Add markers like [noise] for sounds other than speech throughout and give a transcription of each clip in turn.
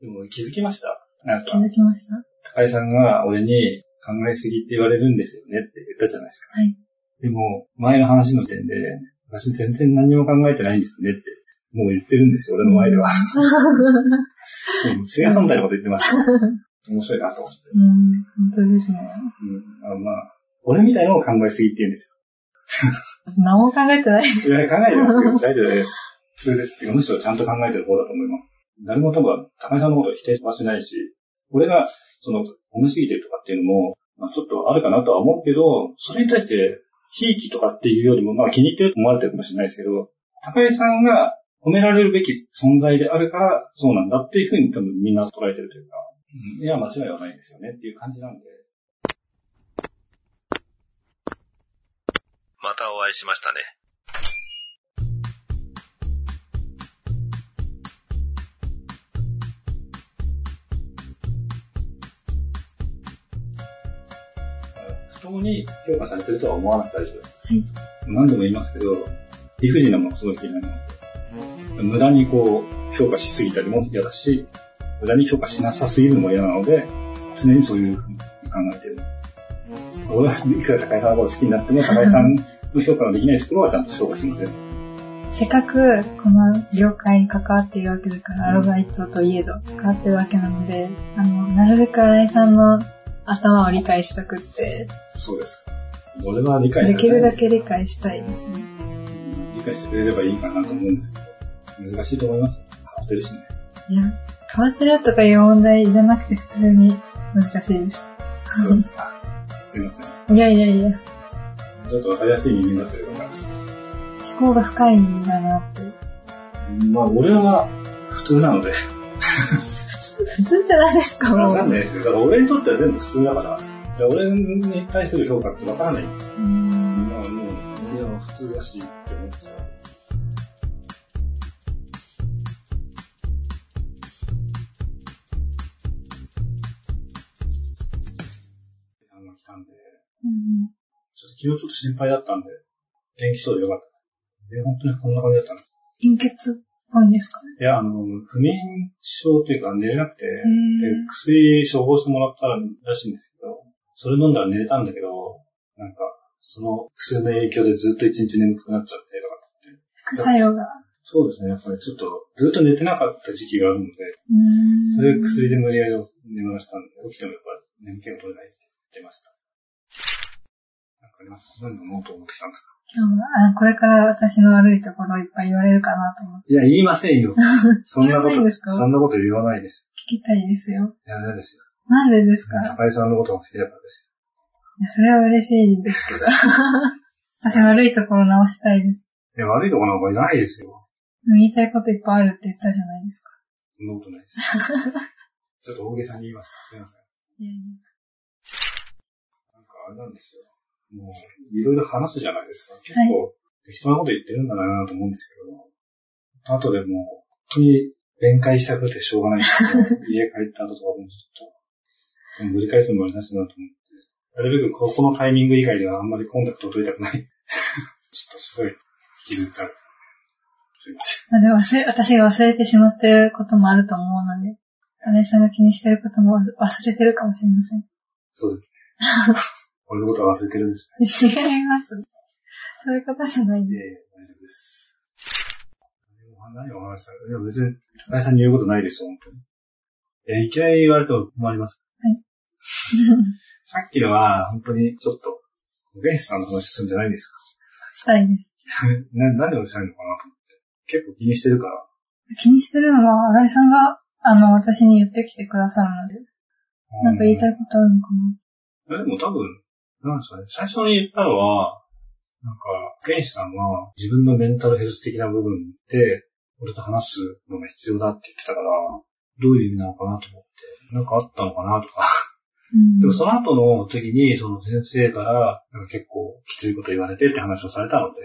でも気づきました？なん気か、づきました？高井さんが俺に考えすぎって言われるんですよねって言ったじゃないですか。はい。でも、前の話の時点で、私全然何も考えてないんですねって、もう言ってるんですよ、俺の前では。うん、正反対のこと言ってます。面白いなと思って。うん、本当ですね。うん、あまあ、俺みたいなのを考えすぎって言うんです何も考えてない。よ。いや、考えてますよ。大丈夫です。普通ですってむしろちゃんと考えてる方だと思います。誰も多分、高井さんのことを否定はしないし、俺が、その、褒めすぎてるとかっていうのも、まあ、ちょっとあるかなとは思うけど、それに対して、ひいきとかっていうよりも、まあ気に入ってると思われてるかもしれないですけど、高井さんが褒められるべき存在であるから、そうなんだっていうふうに多分みんな捉えてるというか、いや、間違いはないですよねっていう感じなんで、またお会いしましたね。不当に評価されてるとは思わなくて大丈夫です。はい。何度も言いますけど、理不尽なものがすごい嫌いなので、無駄にこう、評価しすぎたりも嫌だし、無駄に評価しなさすぎるのも嫌なので、常にそういうふうに考えてるんです。俺はいくら高井さんのこと好きになっても、高井さんの評価のできないところはちゃんと評価しません。せっかくこの業界に関わっているわけだから、アルバイトといえど関わってるわけなので、あの、なるべく新井さんの頭を理解したくって、そうです。俺は理解でされないですきるだけ理解したいですね。理解してくれればいいかなと思うんですけど、難しいと思います。変わってるしね。いや、変わってるとかいう問題じゃなくて普通に難しいです。そうですか。すいません。いやいやいや、ちょっとわかりやすい人間になってるから。思考が深いんだなって。まあ、俺は普通なので、普通って何ですか。わかんないですよ。だから俺にとっては全部普通だから、だから俺に対する評価ってわからないんですよ。うーんまあもう、いや、普通だしって思っちゃう。さんが来たんで、うんちょっと昨日ちょっと心配だったんで、元気そうでよかった。え、本当にこんな感じだったの貧血？いんですかね？いや、あの、不眠症っていうか寝れなくて、へでー薬処方してもらったらしいんですけど、それ飲んだら寝れたんだけど、なんか、その薬の影響でずっと一日眠くなっちゃってとかって。副作用が。そうですね、やっぱりちょっとずっと寝てなかった時期があるので、それで薬で無理やり眠らしたんで、起きてもやっぱり眠気が取れないって言ってました。あります？か何のノートを持ってきたんですか？今日はあこれから私の悪いところいっぱい言われるかなと思っていや、言いませんよ。[laughs] そんなこと、そんなこと言わないです。聞きたいですよ。いや、嫌ですよ。なんでですか？高井さんのことが好きだからですいやそれは嬉しいですけど。[laughs] 私悪いところ直したいです。よ。いや、悪いとこなんかないですよ。言いたいこといっぱいあるって言ったじゃないですか。そんなことないです。[laughs] ちょっと大げさに言いました。すいません。いやいやなんかあれなんですよ。もう、いろいろ話すじゃないですか。結はい構、適当なこと言ってるんだなと思うんですけど、後でもう、本当に弁解したくてしょうがないんですけど、家帰った後とかもずっと、ぶり返すのもありなしだなと思って、なるべくここのタイミング以外ではあんまりコンタクトを取りたくない。ちょっとすごい、気づっちゃうんですいません。まあでも忘れ、私が忘れてしまってることもあると思うので、新井さんが気にしてることも忘れてるかもしれません。そうですね。[laughs] 俺のことは忘れてるんですね。違います。そういうことじゃないんで。大丈夫です。何を話したいや、別に、高井さんに言うことないですよ、本当に。え、いきなり言われても困ります。はい。[laughs] さっきのは、本当にちょっと、保健師さんの話するんじゃないんですしたいです。か [laughs] な、何をしたいのかなと思って。結構気にしてるから。気にしてるのは、新井さんが、あの、私に言ってきてくださるので、なんか言いたいことあるのかな。え、でも多分、なんですかね、最初に言ったのは、なんか、保健師さんが自分のメンタルヘルス的な部分で、俺と話すのが必要だって言ってたから、どういう意味なのかなと思って、なんかあったのかなとか。うん。でもその後の時に、その先生から、なんか結構きついこと言われてって話をされたので、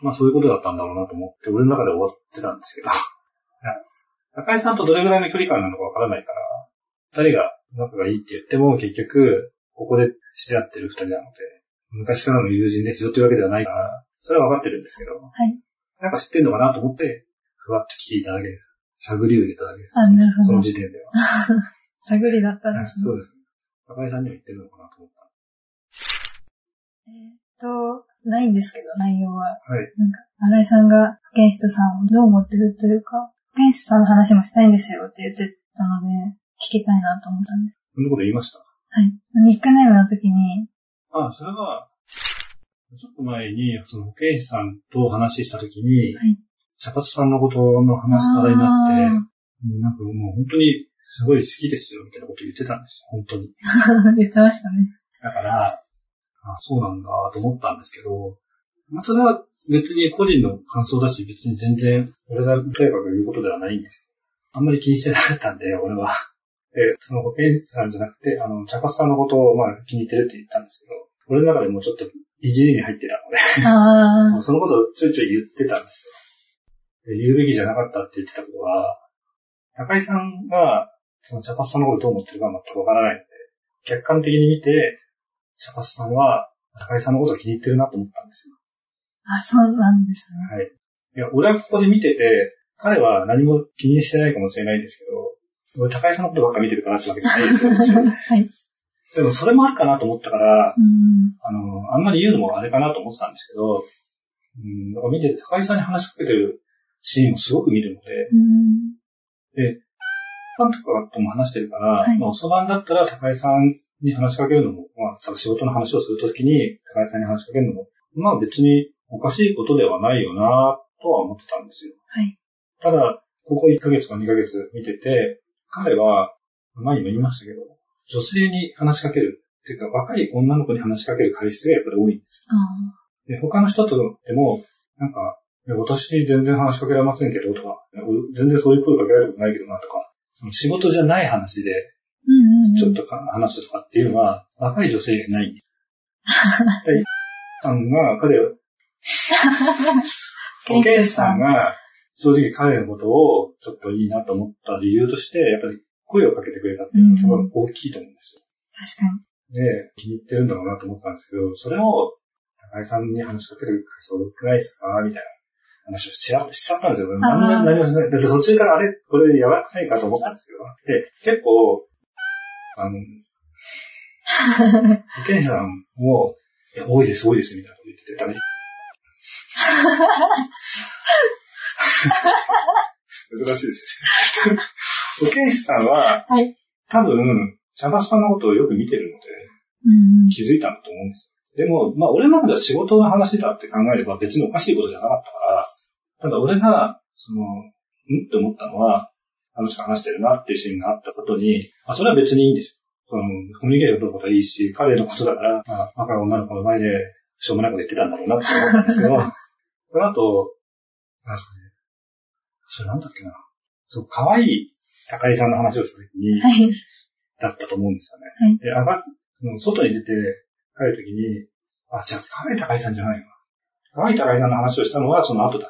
まあそういうことだったんだろうなと思って、俺の中で終わってたんですけど。[laughs] いや高井さんとどれぐらいの距離感なのかわからないから、二人が仲がいいって言っても結局、ここで知り合ってる二人なので、昔からの友人ですよっていうわけではないから、それは分かってるんですけど、はい。なんか知ってんのかなと思って、ふわっと来ていただけです。探りを入れただけです。あ、なるほど。その時点では。[laughs] 探りだったんはいですね。そうです。高井さんには言ってるのかなと思った。えーっと、ないんですけど、内容は。はい。なんか、新井さんが保健室さんをどう思ってるというか、保健室さんの話もしたいんですよって言ってたので、聞きたいなと思ったんです。そんなこと言いました？はい。ニックネームの時に、あ、それは、ちょっと前に、その保健師さんと話したときに、はい茶髪さんのことの話からになって、なんかもう本当にすごい好きですよみたいなこと言ってたんですよ、本当に。[laughs] 言ってましたね。だから、あそうなんだと思ったんですけど、まあそれは別に個人の感想だし、別に全然俺がとにかく言うことではないんですよ。あんまり気にしてなかったんで、俺は。で、その保健師さんじゃなくて、あの、茶髪さんのことをまあ気に入ってるって言ったんですけど、俺の中でもうちょっといじりに入ってたので、[laughs] そのことをちょいちょい言ってたんですよ。で言うべきじゃなかったって言ってたことは、高井さんが、その茶髪さんのことをどう思ってるかは全くわからないので、客観的に見て、茶髪さんは高井さんのことを気に入ってるなと思ったんですよ。あ、あ、そうなんですね。はい。いや、俺はここで見てて、彼は何も気にしてないかもしれないんですけど、俺高井さんのことばっか見てるからってわけじゃないですよ。[laughs] はい。でもそれもあるかなと思ったから、うん。あの、あんまり言うのもあれかなと思ってたんですけど、うん、だから見てて高井さんに話しかけてるシーンをすごく見るので、うん。で、ファンとかとも話してるから、はいまあ、おそばんだったら高井さんに話しかけるのも、まあ、仕事の話をするときに高井さんに話しかけるのも、まあ別におかしいことではないよなとは思ってたんですよ。はい。ただ、ここ1ヶ月か2ヶ月見てて、彼は、前にも言いましたけど、女性に話しかける。っていうか、若い女の子に話しかける回数がやっぱり多いんですあよ。で、他の人とでも、なんか、私に全然話しかけられませんけど、とか、俺全然そういう声かけられることないけどな、とか、仕事じゃない話で。ちょっとか話すとかっていうのは、若い女性がいない。[laughs] で、さんが、彼を、保健師さんが、正直彼のことをちょっといいなと思った理由として、やっぱり声をかけてくれたっていうのがすごい大きいと思うんですよ。確かに。で、気に入ってるんだろうなと思ったんですけど、それを、高井さんに話しかけるそうくないですかみたいな話をしちゃったんですよ。何も何もしない。だって途中からあれこれやばくないかと思ったんですけど。で、結構、あの、保健師さんも、いや、多いです、多いです、みたいなこと言ってて、だから [laughs] 難しいです。保健師さんは、はい。多分、茶髪さんのことをよく見てるので、うん。気づいたんだと思うんですよ。でも、まあ、俺の中では仕事の話だって考えれば別におかしいことじゃなかったから、ただ俺が、その、んって思ったのは、あの人話してるなっていうシーンがあったことに、あ、それは別にいいんですよ。その、コミュニケーション取ることはいいし、彼のことだから、まあ、若い女の子の前で、しょうもないこと言ってたんだろうなって思ったんですけど、その後、なんですかね、それなんだっけな。そう、可愛い高井さんの話をしたときに、はい。だったと思うんですよね。はいで、上が外に出て帰るときに、あ、じゃあ、河合高井さんじゃないよな。河合高井さんの話をしたのはその後だ。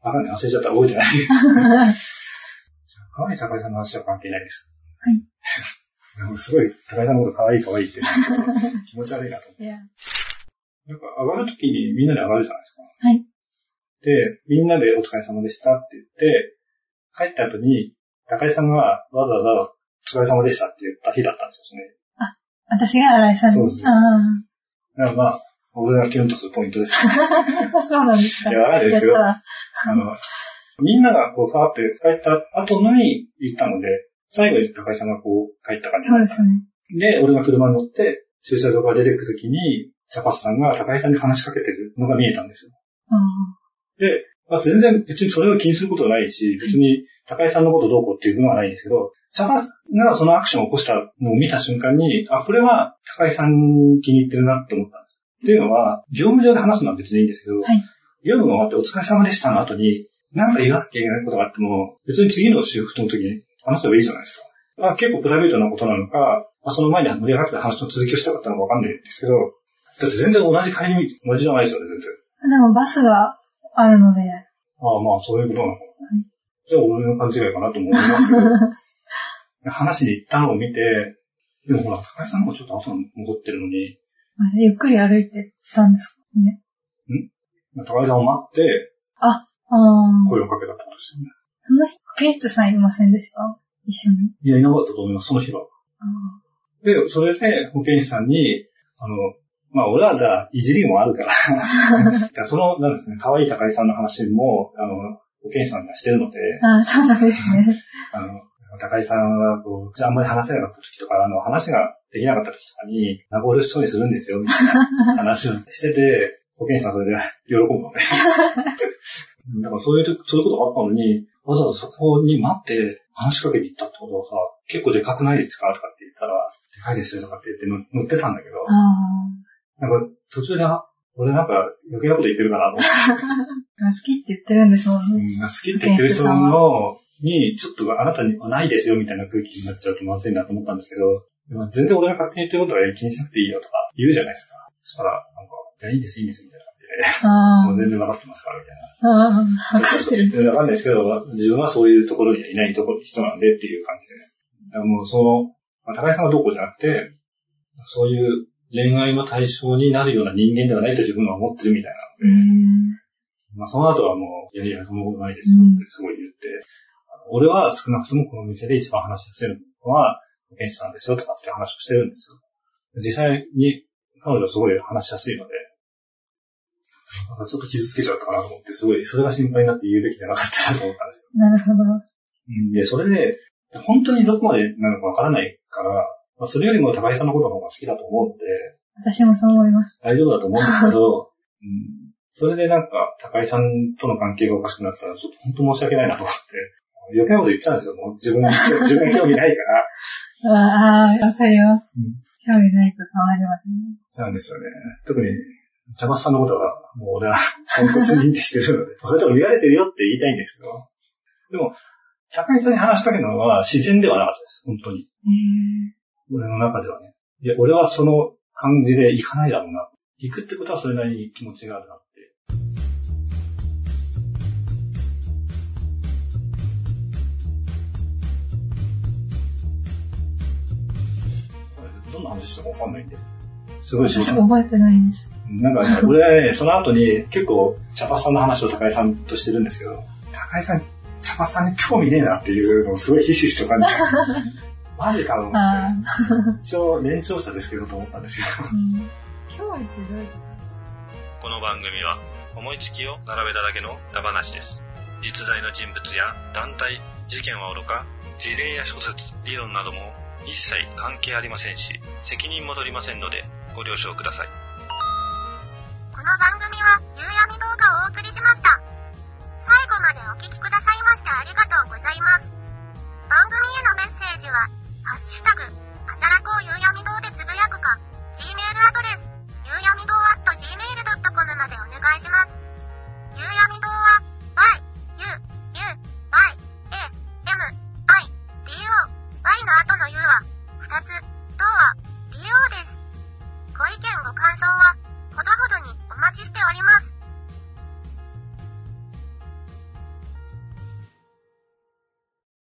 わかんない。忘れちゃった。覚えてない。[laughs] じゃあ河合高井さんの話は関係ないです。はい [laughs] なんかすごい、高井さんのこと可愛い可愛いって、[laughs] 気持ち悪いなと思って。なんか上がるときにみんなで上がるじゃないですか。はい。で、みんなでお疲れ様でしたって言って、帰った後に、高井さんがわざわざお疲れ様でしたって言った日だったんですよね。私が新井さんに？そうですあだからまあ、俺がキュンとするポイントです。あ。[laughs] そうなんですか。いやわかですけどやったあの、みんながこう、ファーって帰った後のに言ったので、最後に高井さんがこう、帰った感じ。そうですね。で、俺が車に乗って、駐車場から出てくるときに、チャパスさんが高井さんに話しかけてるのが見えたんですよ。あで、まあ、全然別にそれを気にすることはないし、別に高井さんのことどうこうっていうのはないんですけど、チャパスがそのアクションを起こしたのを見た瞬間に、あ、これは高井さん気に入ってるなって思ったんです。っていうのは、業務上で話すのは別にいいんですけど、はい業務が終わってお疲れ様でしたの後に、なんか言わなきゃいけないことがあっても、別に次のシフトの時に話せばいいじゃないですか。あ結構プライベートなことなのか、まあ、その前に盛り上がった話の続きをしたかったのかわかんないんですけど、だって全然同じ帰り道、同じじゃないですよね、全然。あ。でもバスがあるので、ああ、まあ、そういうことなのかな。じゃあ、俺の勘違いかなとも思いますけど、[laughs] 話に行ったのを見て、でもほら、高井さんの方がちょっと後に戻ってるのに、まあゆっくり歩いてたんですかね。高井さんを待ってああ。声をかけたってことですよね。そのケイツさんいませんでした？一緒に。いや、いなかったと思います、その日は。で、それで保健師さんに、あの、まあ、俺はだ、いじりもあるから [laughs] だからその、なんですね、可愛い高井さんの話も、あの、保健師さんがしてるので、ああ、そうなんですね。あの、高井さんは、こう、あんまり話せなかった時とか、あの、話ができなかった時とかに、名残惜しそうにするんですよ、みたいな [laughs] 話をしてて、保健師さんそれで喜ぶのね。[laughs] だからそういう、そういうことがあったのに、わざわざそこに待って話しかけに行ったってことはさ、結構でかくないですか？とかって言ったら、でかいですよとかって言って乗ってたんだけど、なんか途中で、俺なんか余計なこと言ってるかなと思って。[laughs] 好きって言ってるんですもんね。うん、好きって言ってる人の、に、ちょっとあなたにはないですよみたいな空気になっちゃうとまずいなと思ったんですけど、全然俺が勝手に言ってることは気にしなくていいよとか言うじゃないですか。そしたら、なんか、いや、いいです、いいです、みたいな感じで、もう全然分かってますから、みたいな。分かってる。分かんないですけど、自分はそういうところにはいないところ人なんでっていう感じで、ね。もうその、まあ、高井さんがどうこうじゃなくて、そういう恋愛の対象になるような人間ではないと自分は思ってるみたいなまあその後はもう、いやいや、そんなことないですよってすごい言って、うん、俺は少なくともこの店で一番話しやすいのは、保健師さんですよとかって話をしてるんですよ。実際に彼女はすごい話しやすいので、なんかちょっと傷つけちゃったかなと思って、すごい、それが心配になって言うべきじゃなかったなと思ったんですよ。なるほど。で、それで、本当にどこまでなのかわからないから、まあ、それよりも高井さんのことの方が好きだと思うので、私もそう思います。大丈夫だと思うんですけど、[laughs] うん、それでなんか、高井さんとの関係がおかしくなったら、ちょっと本当申し訳ないなと思って、余計なこと言っちゃうんですよ。もう自分、[laughs] 自分興味ないから。ああ、わかります。うん、興味ないと変わりますね。そうなんですよね。特に、茶松さんのことは、もう俺は、ポンコツ認定してるので、[laughs] それとも見られてるよって言いたいんですけど、でも、高井さんに話しかけたのは自然ではなかったです。本当に。俺の中ではね。いや、俺はその感じで行かないだろうな。行くってことはそれなりに気持ちがあるなって。どんな話したかわかんないんで。すごい知り覚えてないです。なんかね、[laughs] 俺、その後に結構、茶葉さんの話を高井さんとしてるんですけど、高井さん、茶葉さんに興味ねえなっていうのをすごいひしひしと感じ [laughs] マジかと思って。一応、年長者ですけどと思ったんですよ。興味ってどういうことこの番組は、思いつきを並べただけのダ話です。実在の人物や団体、事件はおろか、事例や諸説、理論なども一切関係ありませんし、責任も取りませんので、ご了承ください。この番組は、夕闇動画をお送りしました。最後までお聴きくださいましてありがとうございます。番組へのメッセージは、ハッシュタグ、あじゃらこう夕闇堂でつぶやくか、